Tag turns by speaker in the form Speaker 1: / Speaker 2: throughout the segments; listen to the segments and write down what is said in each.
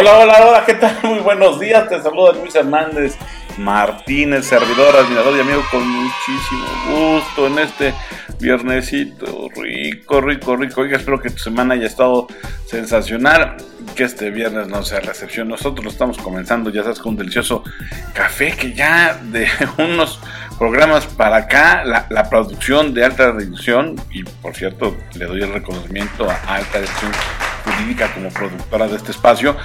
Speaker 1: Hola, hola, hola, ¿qué tal? Muy buenos días, te saluda Luis Hernández Martínez, servidor, admirador y amigo con muchísimo gusto en este viernesito rico, rico, rico. Oiga, espero que tu semana haya estado sensacional, que este viernes no sea recepción. Nosotros lo estamos comenzando, ya sabes, con un delicioso café que ya de unos programas para acá, la, la producción de alta edición, y por cierto, le doy el reconocimiento a alta edición como productora de este espacio,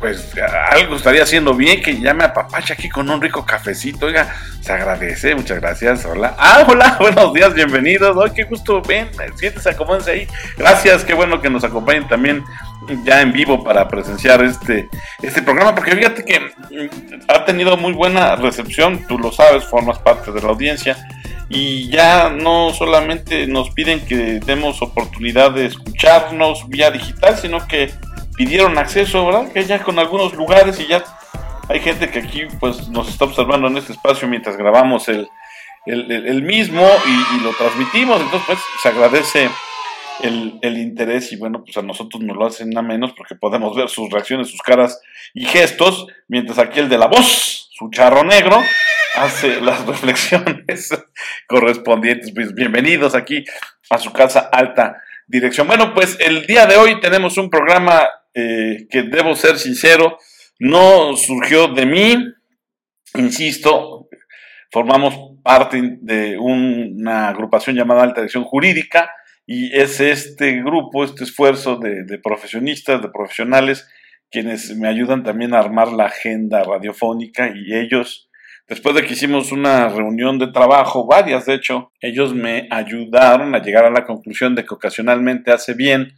Speaker 1: pues algo estaría haciendo bien que llame a Papacha aquí con un rico cafecito. Oiga, se agradece, muchas gracias. Hola. Ah, hola, buenos días, bienvenidos. Ay, qué gusto, ven, siéntese, acomódense ahí. Gracias, qué bueno que nos acompañen también ya en vivo para presenciar este, este programa, porque fíjate que mm, ha tenido muy buena recepción, tú lo sabes, formas parte de la audiencia y ya no solamente nos piden que demos oportunidad de escucharnos vía digital, sino que pidieron acceso, ¿verdad? Que ya con algunos lugares y ya hay gente que aquí pues nos está observando en este espacio mientras grabamos el, el, mismo y, lo transmitimos, entonces pues se agradece el, interés y bueno, pues a nosotros nos lo hacen a menos porque podemos ver sus reacciones, sus caras y gestos, mientras aquí el de la voz, su charro negro, hace las reflexiones correspondientes. Pues bienvenidos aquí a su casa alta dirección. Bueno, pues el día de hoy tenemos un programa eh, que debo ser sincero, no surgió de mí, insisto, formamos parte de una agrupación llamada Alta Dirección Jurídica y es este grupo, este esfuerzo de, de profesionistas, de profesionales, quienes me ayudan también a armar la agenda radiofónica y ellos Después de que hicimos una reunión de trabajo, varias de hecho, ellos me ayudaron a llegar a la conclusión de que ocasionalmente hace bien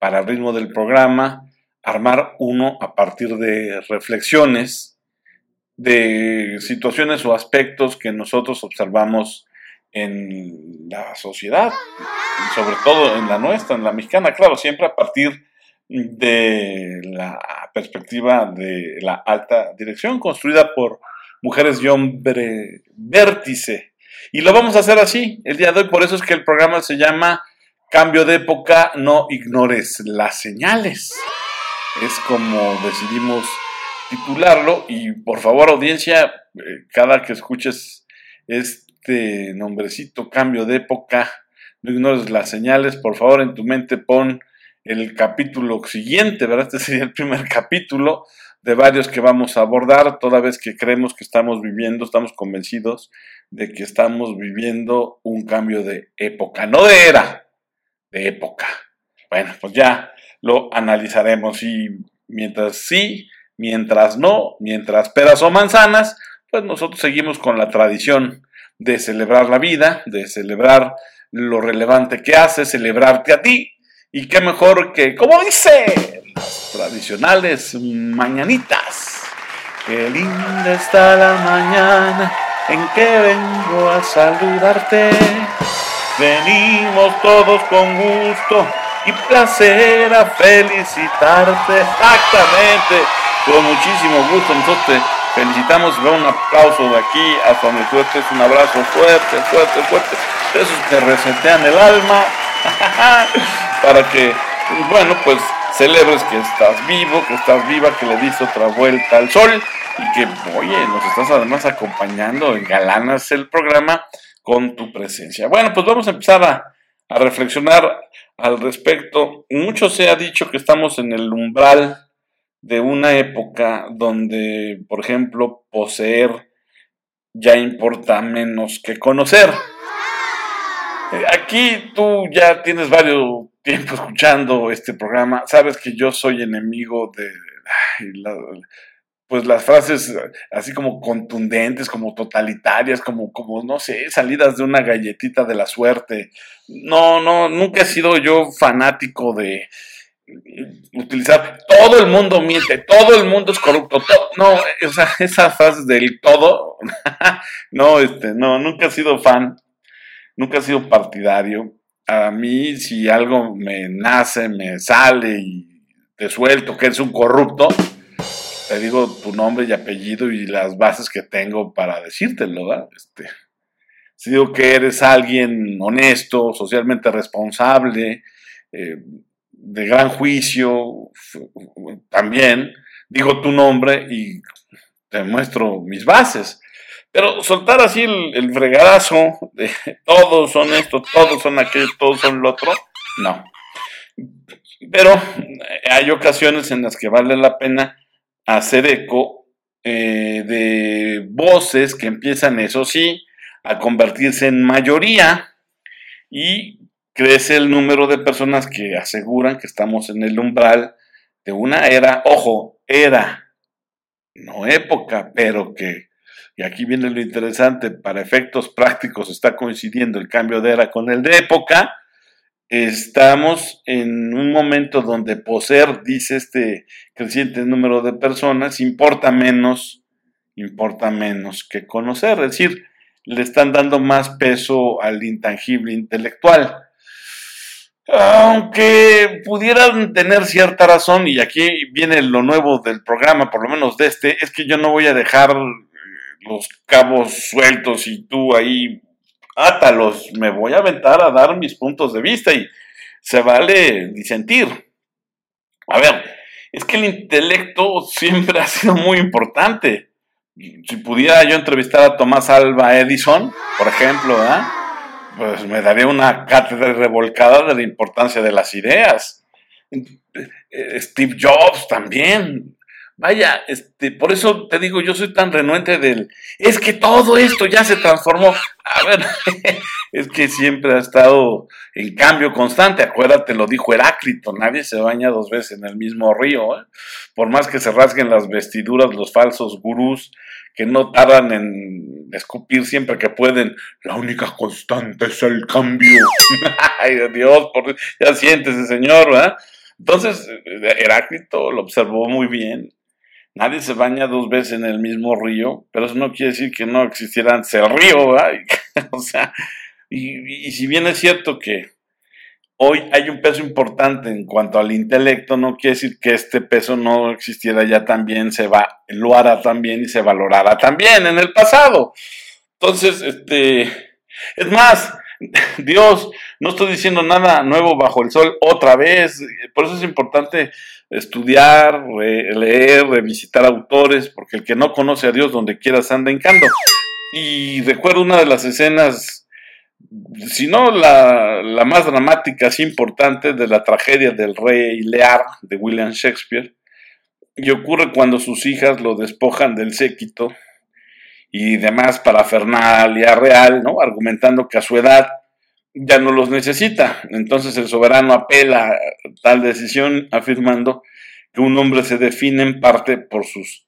Speaker 1: para el ritmo del programa armar uno a partir de reflexiones de situaciones o aspectos que nosotros observamos en la sociedad, sobre todo en la nuestra, en la mexicana, claro, siempre a partir de la perspectiva de la alta dirección construida por Mujeres y Hombre Vértice. Y lo vamos a hacer así el día de hoy, por eso es que el programa se llama Cambio de época, no ignores las señales. Es como decidimos titularlo y por favor audiencia, eh, cada que escuches este nombrecito, cambio de época, no ignores las señales, por favor en tu mente pon el capítulo siguiente, ¿verdad? Este sería el primer capítulo de varios que vamos a abordar, toda vez que creemos que estamos viviendo, estamos convencidos de que estamos viviendo un cambio de época, no de era, de época. Bueno, pues ya lo analizaremos y mientras sí, mientras no, mientras peras o manzanas, pues nosotros seguimos con la tradición de celebrar la vida, de celebrar lo relevante que hace, celebrarte a ti. Y qué mejor que, como dice tradicionales mañanitas. Qué linda está la mañana en que vengo a saludarte. Venimos todos con gusto y placer a felicitarte. Exactamente, con muchísimo gusto. Te felicitamos un aplauso de aquí hasta donde tú estés. Un abrazo fuerte, fuerte, fuerte. Esos que resetean el alma. Para que, bueno, pues celebres que estás vivo, que estás viva, que le diste otra vuelta al sol y que, oye, nos estás además acompañando, engalanas el programa con tu presencia. Bueno, pues vamos a empezar a, a reflexionar al respecto. Mucho se ha dicho que estamos en el umbral de una época donde, por ejemplo, poseer ya importa menos que conocer. Eh, aquí tú ya tienes varios tiempo escuchando este programa, sabes que yo soy enemigo de pues las frases así como contundentes, como totalitarias, como, como, no sé, salidas de una galletita de la suerte. No, no, nunca he sido yo fanático de utilizar todo el mundo miente, todo el mundo es corrupto, no, o sea, esas frases del todo, no, este, no, nunca he sido fan, nunca he sido partidario a mí si algo me nace, me sale y te suelto que eres un corrupto, te digo tu nombre y apellido y las bases que tengo para decírtelo, ¿verdad? Este, si digo que eres alguien honesto, socialmente responsable, eh, de gran juicio, también digo tu nombre y te muestro mis bases. Pero soltar así el, el fregadazo de todos son esto, todos son aquello, todos son lo otro, no. Pero hay ocasiones en las que vale la pena hacer eco eh, de voces que empiezan, eso sí, a convertirse en mayoría y crece el número de personas que aseguran que estamos en el umbral de una era, ojo, era, no época, pero que, y aquí viene lo interesante, para efectos prácticos está coincidiendo el cambio de era con el de época, estamos en un momento donde poseer, dice este creciente número de personas, importa menos, importa menos que conocer, es decir, le están dando más peso al intangible intelectual. Aunque pudieran tener cierta razón, y aquí viene lo nuevo del programa, por lo menos de este, es que yo no voy a dejar los cabos sueltos y tú ahí átalos, me voy a aventar a dar mis puntos de vista y se vale disentir. A ver, es que el intelecto siempre ha sido muy importante. Si pudiera yo entrevistar a Tomás Alba Edison, por ejemplo, pues me daría una cátedra revolcada de la importancia de las ideas. Eh, Steve Jobs también, Vaya, este, por eso te digo, yo soy tan renuente del, es que todo esto ya se transformó. A ver, es que siempre ha estado en cambio constante. Acuérdate, lo dijo Heráclito, nadie se baña dos veces en el mismo río. ¿eh? Por más que se rasguen las vestiduras los falsos gurús, que no tardan en escupir siempre que pueden, la única constante es el cambio. Ay, Dios, por, ya siéntese, señor, ¿verdad? Entonces, Heráclito lo observó muy bien Nadie se baña dos veces en el mismo río, pero eso no quiere decir que no existiera antes el río, ¿verdad? o sea, y, si bien es cierto que hoy hay un peso importante en cuanto al intelecto, no quiere decir que este peso no existiera ya también, se va, lo hará también y se valorará también en el pasado. Entonces, este, es más, Dios, no estoy diciendo nada nuevo bajo el sol otra vez, por eso es importante estudiar, leer, revisitar autores, porque el que no conoce a Dios donde quiera se anda hincando. Y recuerdo una de las escenas, si no la, la más dramática, así importante, de la tragedia del rey Lear de William Shakespeare, y ocurre cuando sus hijas lo despojan del séquito y demás parafernalia real, ¿no? Argumentando que a su edad ya no los necesita. Entonces el soberano apela a tal decisión afirmando que un hombre se define en parte por sus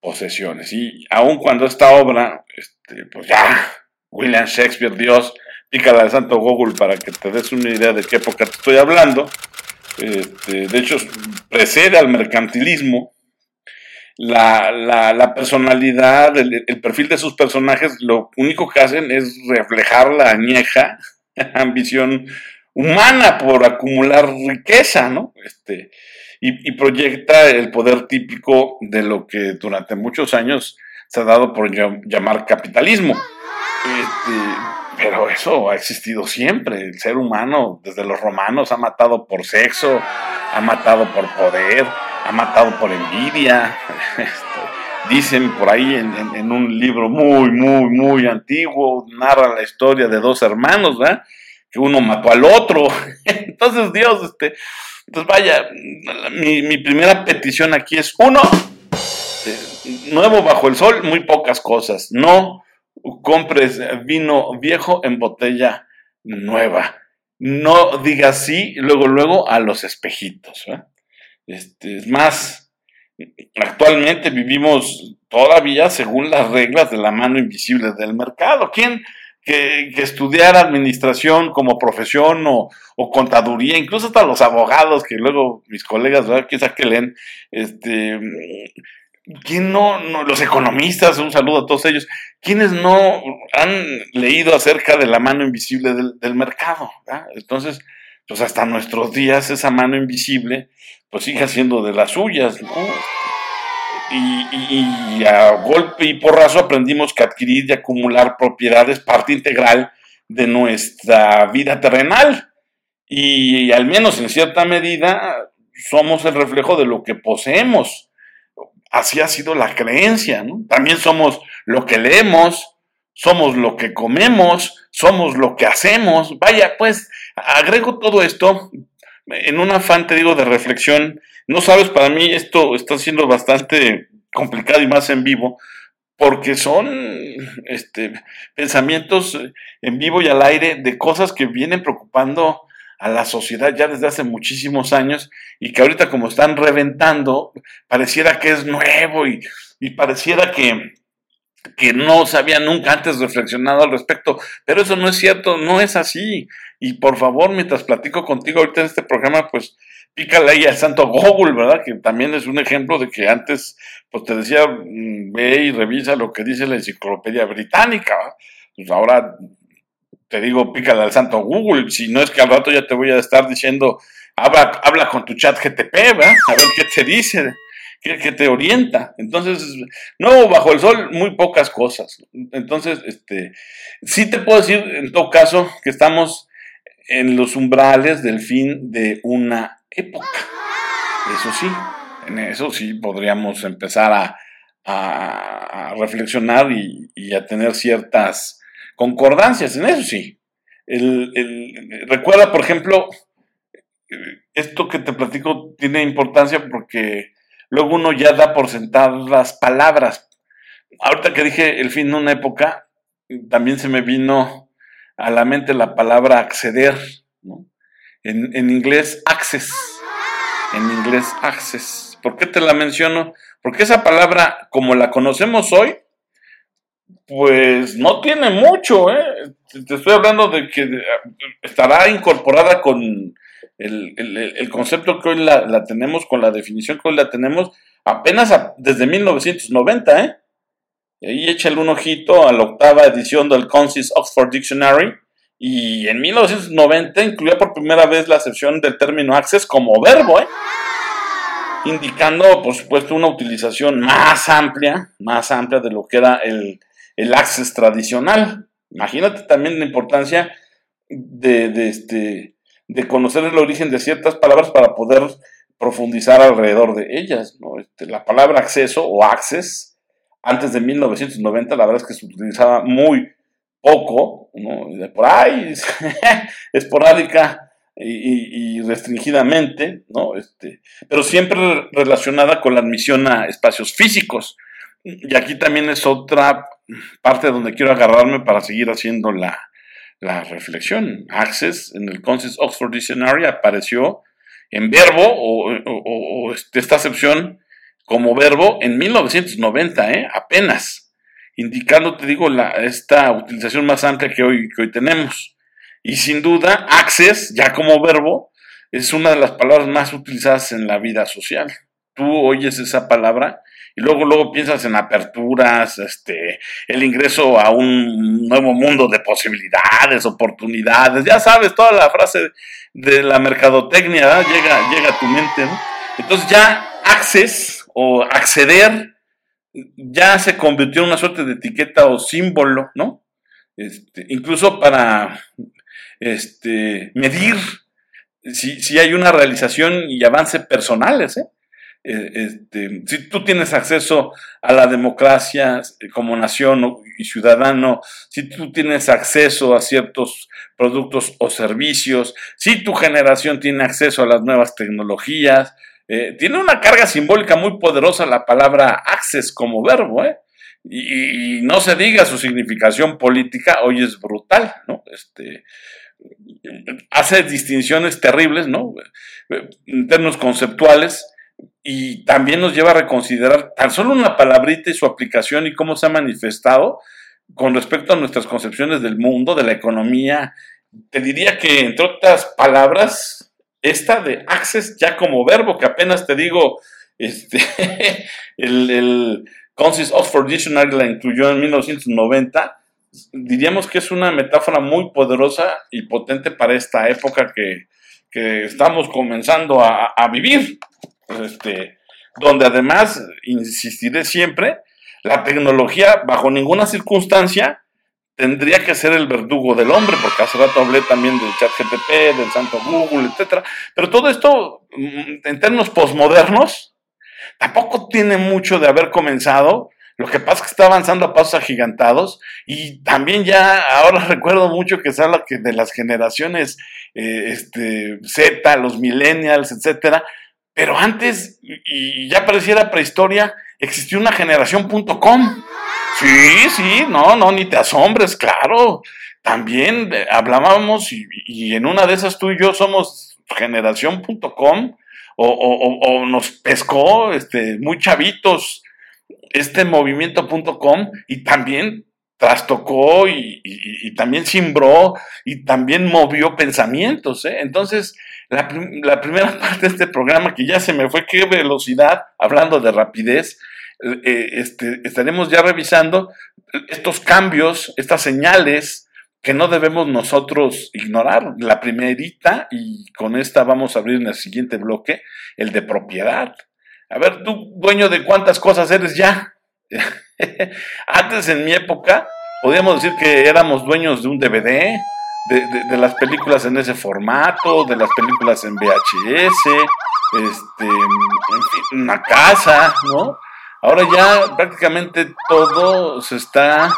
Speaker 1: posesiones. Y aun cuando esta obra, este, pues ya, William Shakespeare, Dios, pícala de santo Google para que te des una idea de qué época estoy hablando. Este, de hecho, precede al mercantilismo. La, personalidad, el, el, perfil de sus personajes, lo único que hacen es reflejar la añeja ambición humana por acumular riqueza, ¿no? Este, y, proyecta el poder típico de lo que durante muchos años se ha dado por llamar capitalismo. Este, pero eso ha existido siempre. El ser humano, desde los romanos, ha matado por sexo, ha matado por poder, ha matado por envidia. Este, dicen por ahí en, un libro muy, muy, muy antiguo, narra la historia de dos hermanos, ¿verdad? que uno mató al otro. Entonces, Dios, este, pues vaya, mi, primera petición aquí es, uno, eh, nuevo bajo el sol, muy pocas cosas. No compres vino viejo en botella nueva. No digas sí, luego, luego a los espejitos. Este, es más, actualmente vivimos todavía según las reglas de la mano invisible del mercado. ¿Quién, que, estudiar administración como profesión o, contaduría, incluso hasta los abogados, que luego mis colegas, ¿verdad? Quizá que leen, este, ¿quién no, los economistas, un saludo a todos ellos, quienes no han leído acerca de la mano invisible del, mercado? Entonces, pues hasta nuestros días esa mano invisible, pues sigue siendo de las suyas, ¿no? y, a golpe y porrazo aprendimos que adquirir y acumular propiedades parte integral de nuestra vida terrenal. y al menos en cierta medida somos el reflejo de lo que poseemos. Así ha sido la creencia, ¿no? También somos lo que leemos, somos lo que comemos, somos lo que hacemos. Vaya, pues agrego todo esto en un afán, te digo, de reflexión. No sabes, para mí esto está siendo bastante complicado y más en vivo, porque son este, pensamientos en vivo y al aire de cosas que vienen preocupando a la sociedad ya desde hace muchísimos años y que ahorita como están reventando, pareciera que es nuevo y, y pareciera que, que no se había nunca antes reflexionado al respecto, pero eso no es cierto, no es así. Y por favor, mientras platico contigo ahorita en este programa, pues pícale ahí al santo Google, ¿verdad? Que también es un ejemplo de que antes, pues te decía, mm, ve y revisa lo que dice la enciclopedia británica, Pues ahora te digo, pícale al santo Google, si no es que al rato ya te voy a estar diciendo, habla, habla con tu chat GTP, ¿verdad? A ver qué te dice, qué, qué, te orienta. Entonces, no, bajo el sol, muy pocas cosas. Entonces, este, sí te puedo decir, en todo caso, que estamos en los umbrales del fin de una época. Eso sí, en eso sí podríamos empezar a, a, reflexionar y a tener ciertas concordancias, en eso sí. El, recuerda, por ejemplo, esto que te platico tiene importancia porque luego uno ya da por sentadas las palabras. Ahorita que dije el fin de una época, también se me vino a la mente la palabra acceder, en, en inglés access, en inglés access. ¿Por qué te la menciono? Porque esa palabra, como la conocemos hoy, pues no tiene mucho, ¿eh? Te estoy hablando de que estará incorporada con el, concepto que hoy la, tenemos, con la definición que hoy la tenemos, apenas desde 1990, ¿eh? Y ahí échale un ojito a la octava edición del Consis Oxford Dictionary. Y en 1990 incluía por primera vez la acepción del término access como verbo, ¿eh? indicando, por supuesto, una utilización más amplia, más amplia de lo que era el, el access tradicional. Imagínate también la importancia de, este, de conocer el origen de ciertas palabras para poder profundizar alrededor de ellas. Este, la palabra acceso o access, antes de 1990, la verdad es que se utilizaba muy poco, de por ahí, esporádica y, y, restringidamente, ¿no? Este, pero siempre relacionada con la admisión a espacios físicos. Y aquí también es otra parte donde quiero agarrarme para seguir haciendo la, reflexión. Access en el Conscious Oxford Dictionary apareció en verbo o, este, esta acepción como verbo en 1990, ¿eh? apenas, indicando, te digo, la, esta utilización más amplia que hoy, que hoy tenemos. Y sin duda, access, ya como verbo, es una de las palabras más utilizadas en la vida social. Tú oyes esa palabra y luego, luego piensas en aperturas, este, el ingreso a un nuevo mundo de posibilidades, oportunidades, ya sabes, toda la frase de la mercadotecnia llega, llega a tu mente, ¿no? Entonces ya access o acceder ya se convirtió en una suerte de etiqueta o símbolo, ¿no? Este, incluso para este, medir si, si hay una realización y avance personales, ¿eh? Eh, este, si tú tienes acceso a la democracia eh, como nación y ciudadano, si tú tienes acceso a ciertos productos o servicios, si tu generación tiene acceso a las nuevas tecnologías, eh, tiene una carga simbólica muy poderosa la palabra access como verbo, y, no se diga su significación política, hoy es brutal, ¿no? Este, hace distinciones terribles, ¿no? En términos conceptuales, y también nos lleva a reconsiderar tan solo una palabrita y su aplicación y cómo se ha manifestado con respecto a nuestras concepciones del mundo, de la economía. Te diría que, entre otras palabras, esta de access ya como verbo, que apenas te digo, este, el, el Oxford Dictionary la incluyó en 1990, diríamos que es una metáfora muy poderosa y potente para esta época que, que estamos comenzando a vivir. Este, donde además, insistiré siempre, la tecnología bajo ninguna circunstancia tendría que ser el verdugo del hombre, porque hace rato hablé también del chat GTP, del santo Google, etcétera. Pero todo esto, mm, en términos posmodernos, tampoco tiene mucho de haber comenzado. Lo que pasa es que está avanzando a pasos agigantados y también ya ahora recuerdo mucho que se habla que de las generaciones eh, este, Z, los millennials, etcétera. Pero antes, y ya pareciera prehistoria, existió una generación.com Sí, sí, no, no, ni te asombres, claro. También eh, hablábamos y, en una de esas tú y yo somos generación.com o, nos pescó este, muy chavitos este movimiento.com y también trastocó y, y, también simbró y también movió pensamientos. ¿eh? Entonces, la, la, primera parte de este programa, que ya se me fue, qué velocidad, hablando de rapidez, eh, este, estaremos ya revisando estos cambios, estas señales que no debemos nosotros ignorar. La primerita, y con esta vamos a abrir en el siguiente bloque, el de propiedad. A ver, tú, dueño de cuántas cosas eres ya. Antes, en mi época, podíamos decir que éramos dueños de un DVD, de, las películas en ese formato, de las películas en VHS, este, en fin, una casa, ¿no? Ahora ya prácticamente todo se está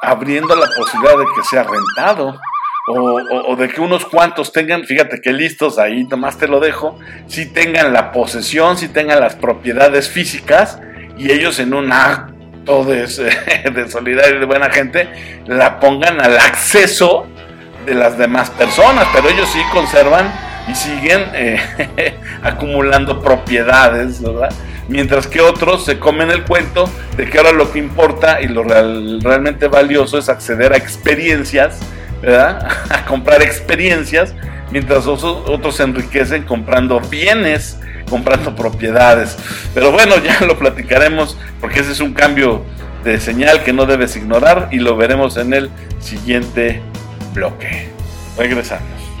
Speaker 1: abriendo la posibilidad de que sea rentado. O, de que unos cuantos tengan, fíjate que listos, ahí nomás te lo dejo, si tengan la posesión, si tengan las propiedades físicas y ellos en un acto de, de solidaridad y de buena gente la pongan al acceso de las demás personas, pero ellos sí conservan y siguen eh, acumulando propiedades, ¿verdad? mientras que otros se comen el cuento de que ahora lo que importa y lo realmente valioso es acceder a experiencias, ¿verdad? A comprar experiencias, mientras otros, otros se enriquecen comprando bienes, comprando propiedades. Pero bueno, ya lo platicaremos porque ese es un cambio de señal que no debes ignorar y lo veremos en el siguiente bloque. Regresamos.